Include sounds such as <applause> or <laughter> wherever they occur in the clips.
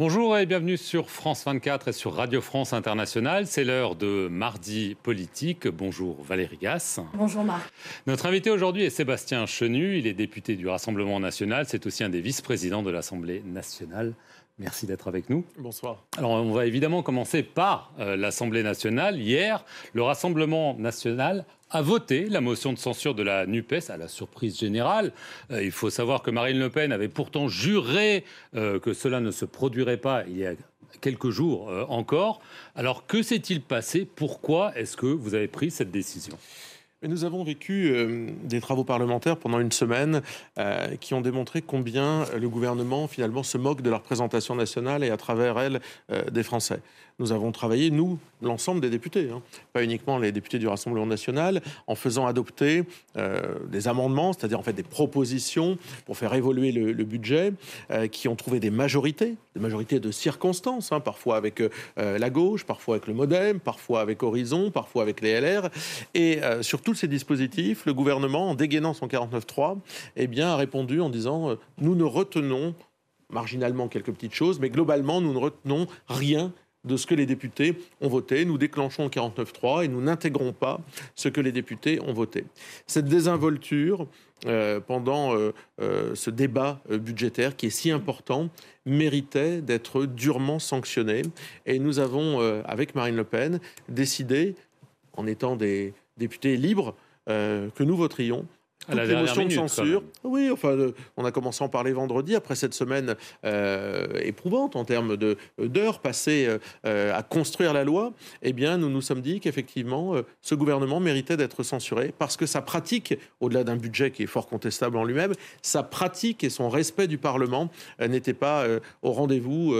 Bonjour et bienvenue sur France 24 et sur Radio France Internationale. C'est l'heure de Mardi Politique. Bonjour Valérie Gasse. Bonjour Marc. Notre invité aujourd'hui est Sébastien Chenu. Il est député du Rassemblement national. C'est aussi un des vice-présidents de l'Assemblée nationale. Merci d'être avec nous. Bonsoir. Alors, on va évidemment commencer par euh, l'Assemblée nationale. Hier, le Rassemblement national a voté la motion de censure de la NUPES à la surprise générale. Euh, il faut savoir que Marine Le Pen avait pourtant juré euh, que cela ne se produirait pas il y a quelques jours encore. Alors que s'est-il passé? Pourquoi est-ce que vous avez pris cette décision? Nous avons vécu euh, des travaux parlementaires pendant une semaine euh, qui ont démontré combien le gouvernement finalement se moque de la représentation nationale et à travers elle euh, des Français. Nous avons travaillé, nous, l'ensemble des députés, hein, pas uniquement les députés du Rassemblement national, en faisant adopter des amendements, c'est-à-dire en fait des propositions pour faire évoluer le, budget, qui ont trouvé des majorités, des majorités de circonstances, hein, parfois avec la gauche, parfois avec le MoDem, parfois avec Horizon, parfois avec les LR, et surtout tous ces dispositifs, le gouvernement, en dégainant son 49.3, eh bien, a répondu en disant euh, nous ne retenons marginalement quelques petites choses, mais globalement, nous ne retenons rien de ce que les députés ont voté. Nous déclenchons le 49.3 et nous n'intégrons pas ce que les députés ont voté. Cette désinvolture euh, pendant euh, ce débat budgétaire qui est si important méritait d'être durement sanctionnée. Et nous avons, avec Marine Le Pen, décidé, en étant des, députés libres euh, que nous voterions à la motions de censure. Oui, enfin, euh, on a commencé à en parler vendredi, après cette semaine euh, éprouvante en termes d'heures passées à construire la loi. Eh bien, nous nous sommes dit qu'effectivement, ce gouvernement méritait d'être censuré parce que sa pratique, au-delà d'un budget qui est fort contestable en lui-même, sa pratique et son respect du Parlement n'étaient pas au rendez-vous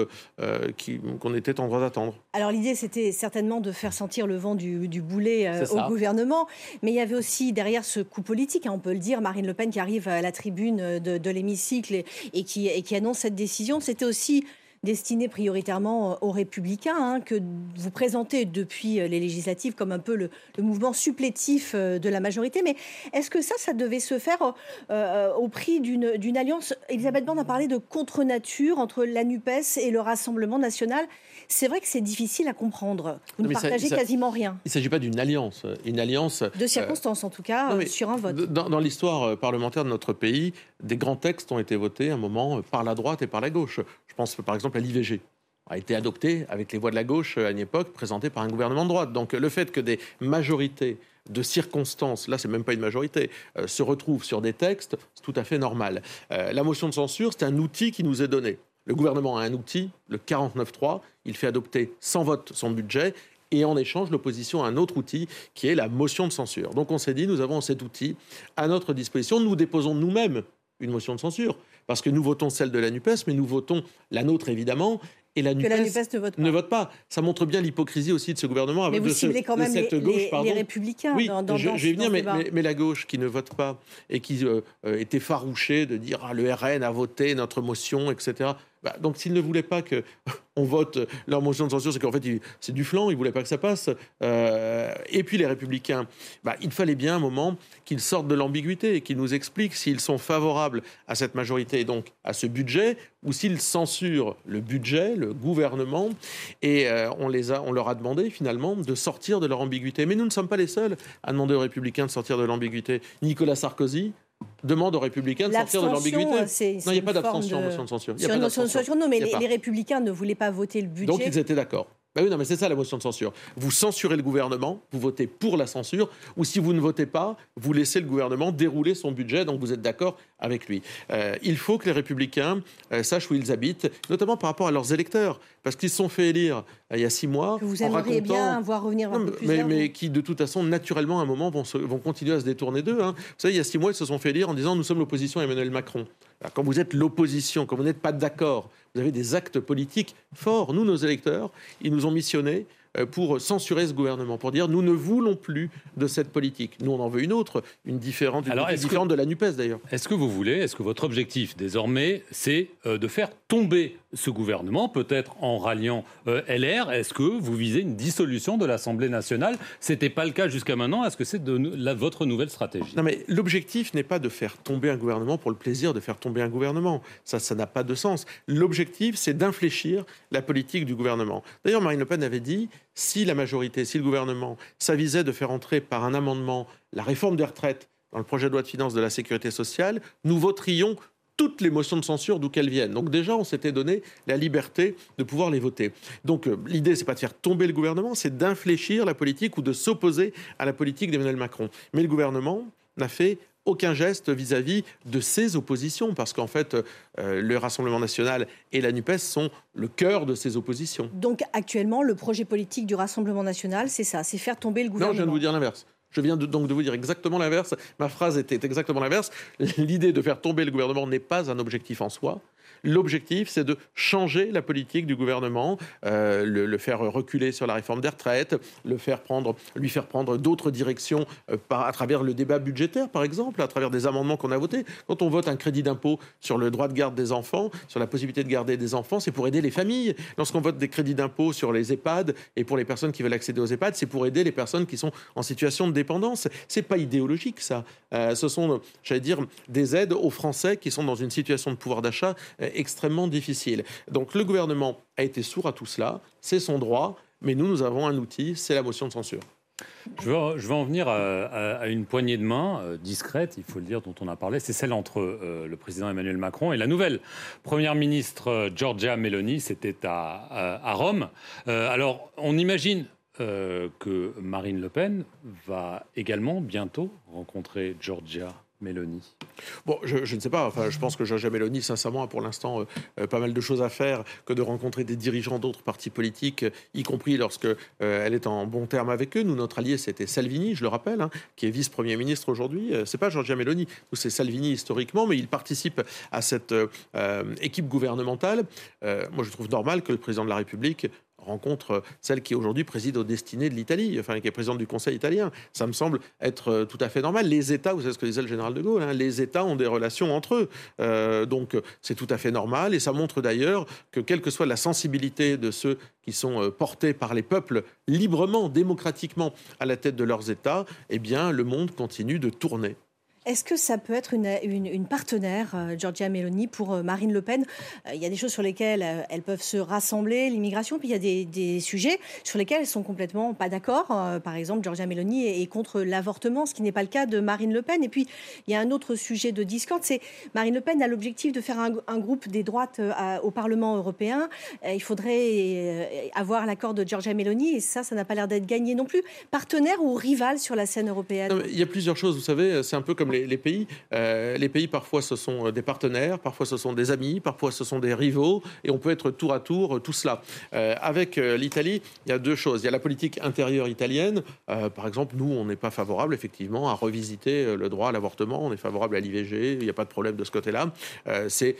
qu'on était en droit d'attendre. Alors l'idée, c'était certainement de faire sentir le vent du, boulet euh, au gouvernement, mais il y avait aussi derrière ce coup politique, hein, on peut le dire, Marine Le Pen qui arrive à la tribune de, l'hémicycle et, qui, et qui annonce cette décision. C'était aussi destiné prioritairement aux républicains, hein, que vous présentez depuis les législatives comme un peu le, mouvement supplétif euh, de la majorité. Mais est-ce que ça, ça devait se faire euh, au prix d'une alliance? Elisabeth Borne a parlé de contre-nature entre la NUPES et le Rassemblement national. C'est vrai que c'est difficile à comprendre. Vous ne partagez quasiment rien. Il ne s'agit pas d'une alliance. Une alliance. De circonstances, en tout cas, sur un vote. Dans, l'histoire euh, parlementaire de notre pays, des grands textes ont été votés à un moment euh, par la droite et par la gauche. Je pense par exemple à l'IVG a été adopté avec les voix de la gauche euh, à une époque présentée par un gouvernement de droite. Donc le fait que des majorités de circonstances, là c'est même pas une majorité, se retrouvent sur des textes, c'est tout à fait normal. la motion de censure, c'est un outil qui nous est donné. Le gouvernement a un outil, le 49.3, il fait adopter sans vote son budget et en échange, l'opposition a un autre outil qui est la motion de censure. Donc on s'est dit, nous avons cet outil à notre disposition. Nous déposons nous-mêmes une motion de censure parce que nous votons celle de la NUPES, mais nous votons la nôtre évidemment. Et la NUPES, ne, vote pas. Ça montre bien l'hypocrisie aussi de ce gouvernement. Mais vous ciblez quand même cette les, gauche, les, républicains. Oui, dans, je, vais venir, mais, mais, la gauche qui ne vote pas et qui euh, euh, est effarouchée de dire ah, le RN a voté notre motion, etc. Bah, donc s'ils ne voulaient pas qu'on <laughs> vote leur motion de censure, c'est qu'en fait c'est du flanc, ils ne voulaient pas que ça passe. Euh, et puis les républicains, bah, il fallait bien un moment qu'ils sortent de l'ambiguïté et qu'ils nous expliquent s'ils sont favorables à cette majorité et donc à ce budget ou s'ils censurent le budget, le gouvernement. Et euh, on, les a, on leur a demandé finalement de sortir de leur ambiguïté. Mais nous ne sommes pas les seuls à demander aux républicains de sortir de l'ambiguïté. Nicolas Sarkozy demande aux républicains de sortir de l'ambiguïté. Non, il n'y a pas d'abstention en motion de censure. A pas censure, non, mais les, républicains ne voulaient pas voter le budget. Donc ils étaient d'accord. Ben oui, non, mais c'est ça la motion de censure. Vous censurez le gouvernement, vous votez pour la censure, ou si vous ne votez pas, vous laissez le gouvernement dérouler son budget, donc vous êtes d'accord avec lui. Euh, il faut que les républicains euh, sachent où ils habitent, notamment par rapport à leurs électeurs, parce qu'ils se sont fait élire euh, il y a six mois. Que vous aimeriez bien voir revenir un peu plus mais, mais qui, de toute façon, naturellement, à un moment, vont, vont continuer à se détourner d'eux. Hein. Vous savez, il y a six mois, ils se sont fait élire en disant nous sommes l'opposition à Emmanuel Macron. Alors, quand vous êtes l'opposition, quand vous n'êtes pas d'accord, vous avez des actes politiques forts. Nous, nos électeurs, ils nous ont missionnés pour censurer ce gouvernement, pour dire nous ne voulons plus de cette politique. Nous, on en veut une autre, une différente, une différente de la NUPES d'ailleurs. Est-ce que vous voulez, est-ce que votre objectif désormais, c'est de faire tomber ce gouvernement, peut-être en ralliant LR Est-ce que vous visez une dissolution de l'Assemblée nationale? Ce n'était pas le cas jusqu'à maintenant. Est-ce que c'est votre nouvelle stratégie? Non, mais l'objectif n'est pas de faire tomber un gouvernement pour le plaisir de faire tomber un gouvernement. Ça, ça n'a pas de sens. L'objectif, c'est d'infléchir la politique du gouvernement. D'ailleurs, Marine Le Pen avait dit si la majorité, si le gouvernement s'avisait de faire entrer par un amendement la réforme des retraites dans le projet de loi de finances de la sécurité sociale, nous voterions toutes les motions de censure d'où qu'elles viennent. Donc déjà, on s'était donné la liberté de pouvoir les voter. Donc euh, l'idée, c'est pas de faire tomber le gouvernement, c'est d'infléchir la politique ou de s'opposer à la politique d'Emmanuel Macron. Mais le gouvernement n'a fait aucun geste vis-à-vis de ses oppositions, parce qu'en fait, euh, le Rassemblement national et la NUPES sont le cœur de ces oppositions. Donc actuellement, le projet politique du Rassemblement national, c'est ça, c'est faire tomber le gouvernement. Non, je viens de vous dire l'inverse. Je viens donc de vous dire exactement l'inverse. Ma phrase était exactement l'inverse. L'idée de faire tomber le gouvernement n'est pas un objectif en soi. L'objectif, c'est de changer la politique du gouvernement, euh, le, faire reculer sur la réforme des retraites, le faire prendre, lui faire prendre d'autres directions euh, à travers le débat budgétaire, par exemple, à travers des amendements qu'on a votés. Quand on vote un crédit d'impôt sur le droit de garde des enfants, sur la possibilité de garder des enfants, c'est pour aider les familles. Lorsqu'on vote des crédits d'impôt sur les EHPAD et pour les personnes qui veulent accéder aux EHPAD, c'est pour aider les personnes qui sont en situation de dépendance. C'est pas idéologique, ça. Euh, ce sont, j'allais dire, des aides aux Français qui sont dans une situation de pouvoir d'achat extrêmement difficile. Donc le gouvernement a été sourd à tout cela, c'est son droit, mais nous, nous avons un outil, c'est la motion de censure. Je veux, en venir à, une poignée de main euh, discrète, il faut le dire, dont on a parlé. C'est celle entre euh, le président Emmanuel Macron et la nouvelle première ministre euh, Giorgia Meloni. C'était à, à, Rome. alors, on imagine que Marine Le Pen va également bientôt rencontrer Giorgia Mélanie Bon, je, ne sais pas. Enfin, je pense que Georgia Mélanie, sincèrement, a pour l'instant euh, euh, pas mal de choses à faire que de rencontrer des dirigeants d'autres partis politiques, y compris lorsque euh, elle est en bon terme avec eux. Nous, notre allié, c'était Salvini, je le rappelle, hein, qui est vice-premier ministre aujourd'hui. c'est pas Georgia Meloni, c'est Salvini historiquement, mais il participe à cette équipe gouvernementale. moi, je trouve normal que le président de la République rencontre celle qui aujourd'hui préside aux destinées de l'Italie, enfin qui est présidente du Conseil italien. Ça me semble être euh, tout à fait normal. Les États, vous savez ce que disait le général de Gaulle, hein, les États ont des relations entre eux. Euh, donc c'est tout à fait normal et ça montre d'ailleurs que quelle que soit la sensibilité de ceux qui sont euh, portés par les peuples librement, démocratiquement à la tête de leurs États, eh bien le monde continue de tourner. Est-ce que ça peut être une, partenaire, euh, Giorgia Meloni, pour euh, Marine Le Pen? Euh, Il y a des choses sur lesquelles elles peuvent se rassembler, l'immigration, puis il y a des, sujets sur lesquels elles sont complètement pas d'accord. par exemple, Giorgia Meloni est, contre l'avortement, ce qui n'est pas le cas de Marine Le Pen. Et puis, il y a un autre sujet de discorde, c'est Marine Le Pen a l'objectif de faire un, groupe des droites au Parlement européen. il faudrait avoir l'accord de Giorgia Meloni, et ça, ça n'a pas l'air d'être gagné non plus. Partenaire ou rival sur la scène européenne? Il y a plusieurs choses, vous savez, c'est un peu comme les, pays. Euh, les pays, parfois, ce sont euh, des partenaires, parfois, ce sont des amis, parfois, ce sont des rivaux, et on peut être tour à tour euh, tout cela. avec l'Italie, il y a deux choses. Il y a la politique intérieure italienne. par exemple, nous, on n'est pas favorable, effectivement, à revisiter le droit à l'avortement. On est favorable à l'IVG. Il n'y a pas de problème de ce côté-là. c'est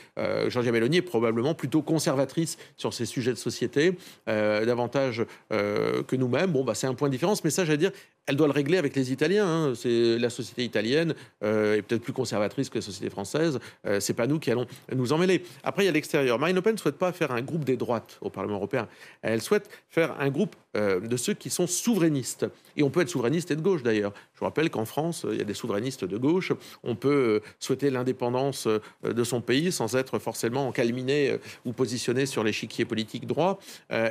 Giorgia Meloni est probablement plutôt conservatrice sur ces sujets de société, davantage que nous-mêmes. Bon, bah, c'est un point de différence, mais ça, j'allais dire, elle doit le régler avec les Italiens. Hein. C'est la société italienne euh, est peut-être plus conservatrice que la société française. Euh, c'est pas nous qui allons nous en mêler. Après, il y a l'extérieur. Marine Le Pen ne souhaite pas faire un groupe des droites au Parlement européen. Elle souhaite faire un groupe euh, de ceux qui sont souverainistes. Et on peut être souverainiste et de gauche d'ailleurs. Je vous rappelle qu'en France, il y a des souverainistes de gauche. On peut souhaiter l'indépendance de son pays sans être forcément encalminé ou positionné sur l'échiquier politique droit.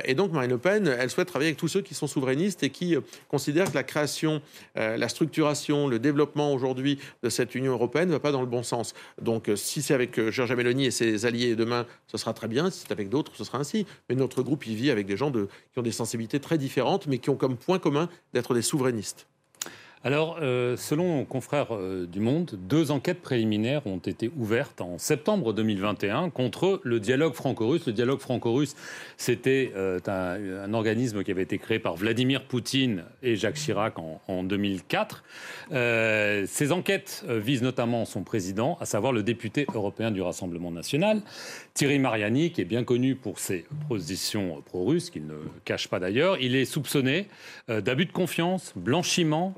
et donc Marine Le Pen, elle souhaite travailler avec tous ceux qui sont souverainistes et qui considèrent que la création, la structuration, le développement aujourd'hui de cette Union européenne ne va pas dans le bon sens. Donc si c'est avec Georgia Meloni et ses alliés demain, ce sera très bien. Si c'est avec d'autres, ce sera ainsi. Mais notre groupe, vit avec des gens qui ont des sensibilités très différentes, mais qui ont comme point commun d'être des souverainistes. Alors, euh, selon confrères euh, du Monde, deux enquêtes préliminaires ont été ouvertes en septembre 2021 contre le dialogue franco-russe. Le dialogue franco-russe, c'était euh, un, organisme qui avait été créé par Vladimir Poutine et Jacques Chirac en, 2004. ces enquêtes visent notamment son président, à savoir le député européen du Rassemblement national, Thierry Mariani, qui est bien connu pour ses positions pro-russes, qu'il ne cache pas d'ailleurs. Il est soupçonné d'abus de confiance, blanchiment,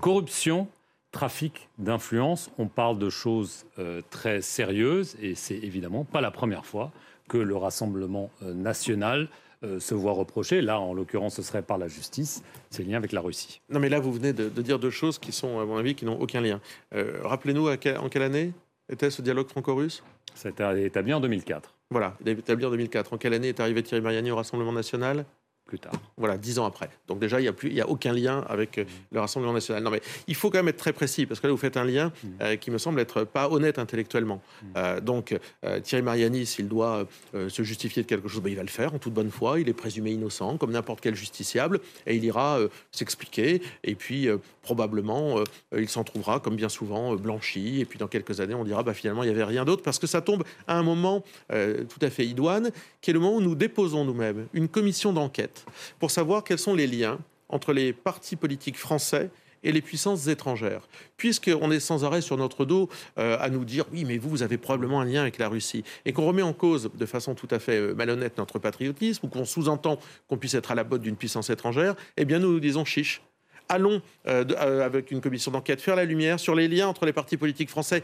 Corruption, trafic d'influence, on parle de choses euh, très sérieuses et c'est évidemment pas la première fois que le Rassemblement euh, national euh, se voit reprocher, là en l'occurrence ce serait par la justice, ses liens avec la Russie. Non mais là vous venez de, dire deux choses qui sont à mon avis qui n'ont aucun lien. Rappelez-nous en quelle année était ce dialogue franco-russe? Ça a été établi en 2004. Voilà, établi en 2004. En quelle année est arrivé Thierry Mariani au Rassemblement national? Plus tard. Voilà, dix ans après. Donc déjà, il n'y a, plus, il y a aucun lien avec euh, le Rassemblement national. Non, mais il faut quand même être très précis, parce que là, vous faites un lien mm. euh, qui me semble être pas honnête intellectuellement. Mm. Euh, donc, Thierry Mariani, s'il doit se justifier de quelque chose, ben, il va le faire en toute bonne foi. Il est présumé innocent, comme n'importe quel justiciable, et il ira s'expliquer. Et puis, probablement, il s'en trouvera, comme bien souvent, blanchi. Et puis, dans quelques années, on dira, bah, finalement, il n'y avait rien d'autre, parce que ça tombe à un moment tout à fait idoine, qui est le moment où nous déposons nous-mêmes une commission d'enquête pour savoir quels sont les liens entre les partis politiques français et les puissances étrangères. Puisqu'on est sans arrêt sur notre dos euh, à nous dire oui, mais vous, vous avez probablement un lien avec la Russie, et qu'on remet en cause de façon tout à fait euh, malhonnête notre patriotisme, ou qu'on sous-entend qu'on puisse être à la botte d'une puissance étrangère, eh bien nous nous disons chiche. Allons, euh, avec une commission d'enquête, faire la lumière sur les liens entre les partis politiques français,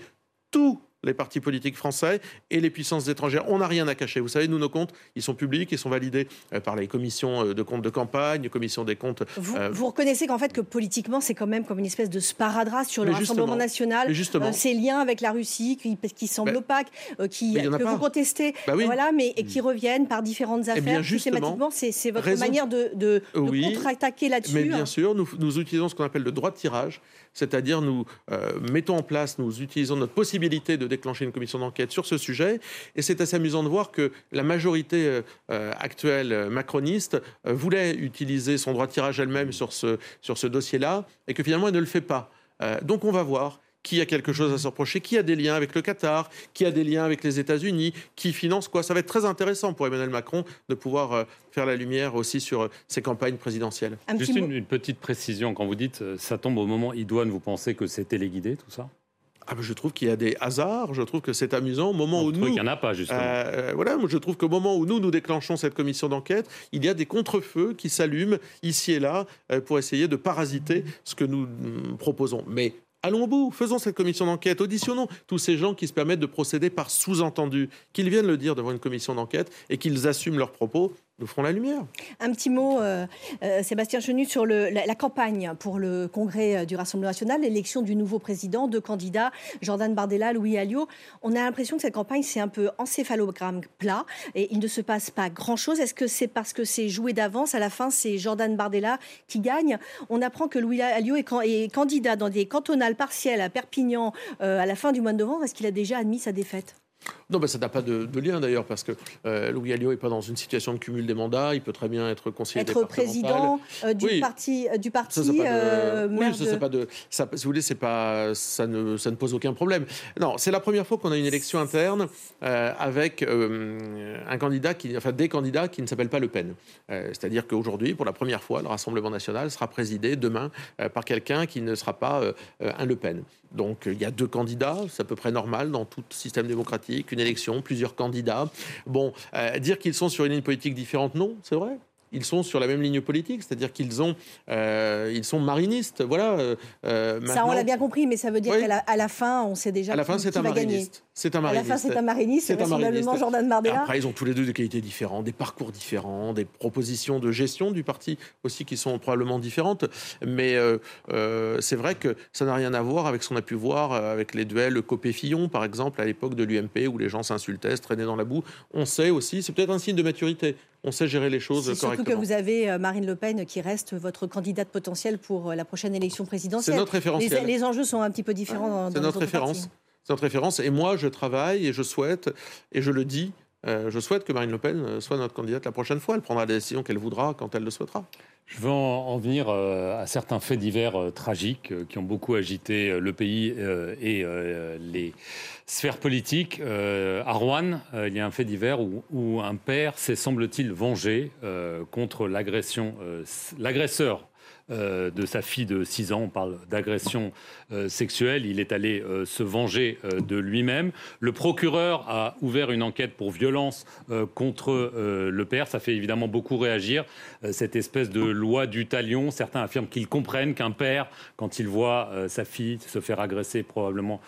tous les partis politiques français et les puissances étrangères. On n'a rien à cacher. Vous savez, nous, nos comptes, ils sont publics, ils sont validés euh, par les commissions euh, de comptes de campagne, les commissions des comptes. Vous, euh, vous reconnaissez qu'en fait, que politiquement, c'est quand même comme une espèce de sparadrap sur le Rassemblement national, ces liens avec la Russie qui, qui semblent ben, opaques, qui, que vous contestez, bah voilà, mais et qui reviennent par différentes eh affaires. systématiquement, c'est votre manière de, de, contre-attaquer là-dessus. Mais bien sûr, nous, nous utilisons ce qu'on appelle le droit de tirage c'est-à-dire nous euh, mettons en place, nous utilisons notre possibilité de déclencher une commission d'enquête sur ce sujet. Et c'est assez amusant de voir que la majorité euh, euh, actuelle macroniste voulait utiliser son droit de tirage elle-même sur ce, sur ce dossier-là et que finalement elle ne le fait pas. donc on va voir qui a quelque chose à se reprocher, qui a des liens avec le Qatar, qui a des liens avec les États-Unis, qui finance quoi. Ça va être très intéressant pour Emmanuel Macron de pouvoir euh, faire la lumière aussi sur euh, ses campagnes présidentielles. Juste une, petite précision, quand vous dites euh, ça tombe au moment idoine, vous pensez que c'est téléguidé tout ça? Ah ben je trouve qu'il y a des hasards, je trouve que c'est amusant au moment où nous... Il n'y en a pas, justement. voilà, je trouve qu'au moment où nous, nous déclenchons cette commission d'enquête, il y a des contre-feux qui s'allument ici et là pour essayer de parasiter ce que nous mm, proposons. Mais Allons au bout, faisons cette commission d'enquête, auditionnons tous ces gens qui se permettent de procéder par sous-entendu, qu'ils viennent le dire devant une commission d'enquête et qu'ils assument leurs propos nous ferons la lumière. Un petit mot, euh, euh, Sébastien Chenu, sur la, campagne pour le congrès euh, du Rassemblement national, l'élection du nouveau président, deux candidats, Jordan Bardella, Louis Alliot. On a l'impression que cette campagne, c'est un peu encéphalogramme plat et il ne se passe pas grand-chose. Est-ce que c'est parce que c'est joué d'avance À la fin, c'est Jordan Bardella qui gagne? On apprend que Louis Alliot est, candidat dans des cantonales partielles à Perpignan à la fin du mois de novembre. Est-ce qu'il a déjà admis sa défaite? Non, ben ça n'a pas de, lien d'ailleurs, parce que euh, Louis Alliot n'est pas dans une situation de cumul des mandats. Il peut très bien être conseiller être président euh, du parti, euh, du parti. Ça, oui, ça, de... pas de. Ça, si vous voulez, pas, ça ne, ça ne pose aucun problème. Non, c'est la première fois qu'on a une élection interne avec un candidat qui, enfin, des candidats qui ne s'appellent pas Le Pen. C'est-à-dire qu'aujourd'hui, pour la première fois, le Rassemblement national sera présidé demain par quelqu'un qui ne sera pas un Le Pen. Donc, il y a deux candidats, c'est à peu près normal dans tout système démocratique une élection, plusieurs candidats. Bon, euh, dire qu'ils sont sur une ligne politique différente, non, c'est vrai ils sont sur la même ligne politique, c'est-à-dire qu'ils ont, euh, ils sont marinistes. Voilà. Euh, ça, on l'a bien compris, mais ça veut dire qu'à la, fin, on sait déjà à la fin, c'est un mariniste. C'est un mariniste. À la fin, c'est un mariniste. C'est vraisemblablement Jordan Bardella. Après, ils ont tous les deux des qualités différentes, des parcours différents, des propositions de gestion du parti aussi qui sont probablement différentes. Mais c'est vrai que ça n'a rien à voir avec ce qu'on a pu voir avec les duels Copé-Fillon, par exemple, à l'époque de l'UMP, où les gens s'insultaient, se traînaient dans la boue. On sait aussi, c'est peut-être un signe de maturité on sait gérer les choses correctement. Surtout que vous avez euh, Marine Le Pen qui reste votre candidate potentielle pour euh, la prochaine élection présidentielle. C'est notre référence. Les, enjeux sont un petit peu différents. C'est notre référence. C'est notre référence. Et moi, je travaille et je souhaite, et je le dis, euh, je souhaite que Marine Le Pen soit notre candidate la prochaine fois. Elle prendra la décision qu'elle voudra quand elle le souhaitera. Je veux en, venir euh, à certains faits divers euh, tragiques euh, qui ont beaucoup agité le pays et les sphères politiques. à Rouen, il y a un fait divers où un père s'est, semble-t-il, vengé contre l'agression, l'agresseur euh, de sa fille de 6 ans. On parle d'agression euh, sexuelle. Il est allé euh, se venger de lui-même. Le procureur a ouvert une enquête pour violence contre le père. Ça fait évidemment beaucoup réagir. cette espèce de loi du talion. Certains affirment qu'ils comprennent qu'un père, quand il voit sa fille se faire agresser probablement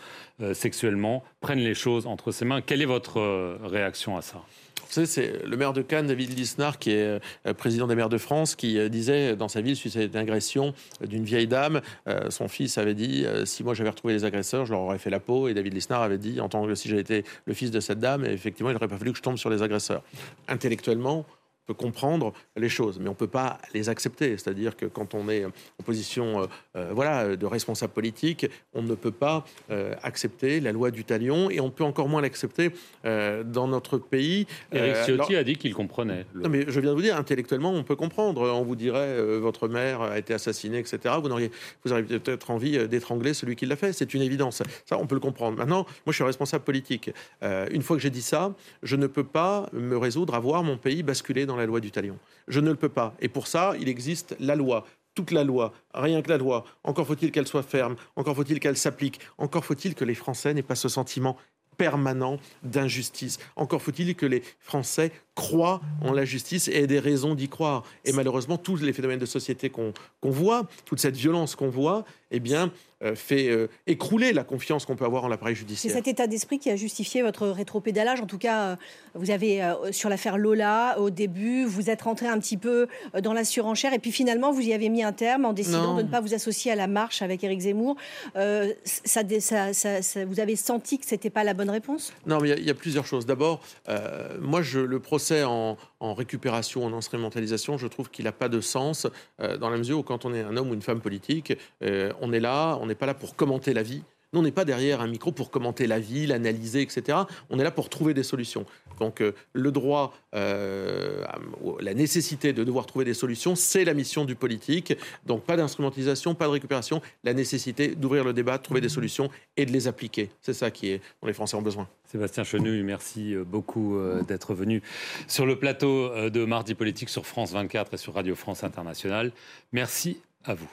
sexuellement, prenne les choses entre ses mains. Quelle est votre réaction à ça? Vous savez, c'est le maire de Cannes, David Lisnard, qui est euh, président des maires de France, qui euh, disait dans sa ville, suite à une agression d'une vieille dame, euh, son fils avait dit si moi j'avais retrouvé les agresseurs, je leur aurais fait la peau. Et David Lisnard avait dit, en tant que si j'avais été le fils de cette dame, effectivement, il n'aurait pas fallu que je tombe sur les agresseurs. Intellectuellement, peut comprendre les choses, mais on ne peut pas les accepter. C'est-à-dire que quand on est en position euh, euh, voilà, de responsable politique, on ne peut pas euh, accepter la loi du talion et on peut encore moins l'accepter dans notre pays. Eric Ciotti a dit qu'il comprenait. Non, mais je viens de vous dire, intellectuellement, on peut comprendre. On vous dirait, votre mère a été assassinée, etc. Vous, auriez, vous auriez peut-être envie d'étrangler celui qui l'a fait. C'est une évidence. Ça, on peut le comprendre. Maintenant, moi, je suis responsable politique. une fois que j'ai dit ça, je ne peux pas me résoudre à voir mon pays basculer dans la loi du talion. Je ne le peux pas. Et pour ça, il existe la loi, toute la loi, rien que la loi. Encore faut-il qu'elle soit ferme, encore faut-il qu'elle s'applique, encore faut-il que les Français n'aient pas ce sentiment permanent d'injustice. Encore faut-il que les Français croient en la justice et aient des raisons d'y croire. Et malheureusement, tous les phénomènes de société qu'on voit, toute cette violence qu'on voit, eh bien, euh, fait euh, écrouler la confiance qu'on peut avoir en l'appareil judiciaire. C'est cet état d'esprit qui a justifié votre rétropédalage. En tout cas, euh, vous avez, sur l'affaire Lola, au début, vous êtes rentré un petit peu dans la surenchère et puis finalement, vous y avez mis un terme en décidant de ne pas vous associer à la marche avec Éric Zemmour. Ça, vous avez senti que ce n'était pas la bonne réponse? Non, mais il y, a plusieurs choses. D'abord, moi, je, le procès en, en récupération, en instrumentalisation, je trouve qu'il n'a pas de sens dans la mesure où quand on est un homme ou une femme politique, on est là, on n'est pas là pour commenter la vie. Nous, on n'est pas derrière un micro pour commenter la vie, l'analyser, etc. On est là pour trouver des solutions. Donc, euh, le droit, euh, la nécessité de devoir trouver des solutions, c'est la mission du politique. Donc, pas d'instrumentalisation, pas de récupération. La nécessité d'ouvrir le débat, de trouver des solutions et de les appliquer. C'est ça qui est, dont les Français ont besoin. Sébastien Chenu, merci euh, beaucoup d'être venu sur le plateau de Mardi Politique sur France 24 et sur Radio France Internationale. Merci à vous.